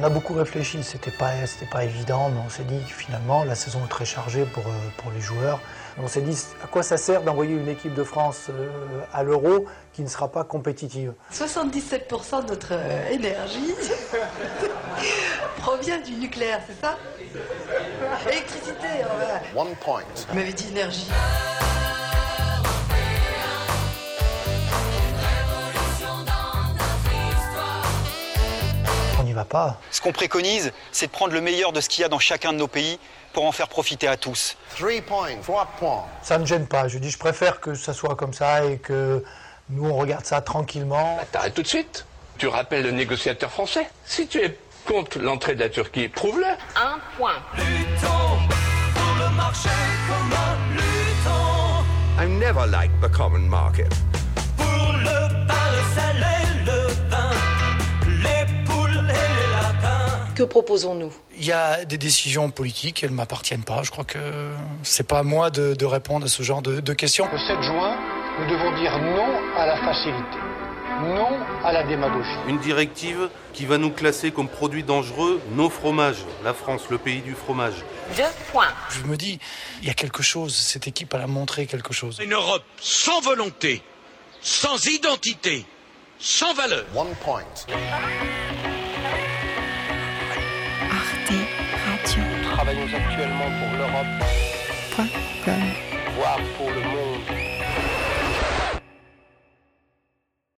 On a beaucoup réfléchi, c'était pas, c'était pas évident, mais on s'est dit que finalement la saison est très chargée pour, euh, pour les joueurs. On s'est dit à quoi ça sert d'envoyer une équipe de France euh, à l'Euro qui ne sera pas compétitive? 77% de notre euh, énergie provient du nucléaire, c'est ça? Électricité, on One point. Vous m'avez dit énergie. Va pas. Ce qu'on préconise, c'est de prendre le meilleur de ce qu'il y a dans chacun de nos pays pour en faire profiter à tous. Three points. Trois points. Ça ne gêne pas. Je dis, je préfère que ça soit comme ça et que nous, on regarde ça tranquillement. T'arrêtes tout de suite. Tu rappelles le négociateur français. Si tu es contre l'entrée de la Turquie, prouve-le. Un point. I never liked the common market. Que proposons-nous? Il y a des décisions politiques, elles ne m'appartiennent pas. Je crois que c'est pas à moi de, de répondre à ce genre de, de questions. Le 7 juin, nous devons dire non à la facilité, non à la démagogie. Une directive qui va nous classer comme produits dangereux nos fromages. La France, le pays du fromage. Deux points. Je me dis, il y a quelque chose, cette équipe, elle a montré quelque chose. Une Europe sans volonté, sans identité, sans valeur. One point. Travaillons actuellement pour l'Europe, voire pour le monde.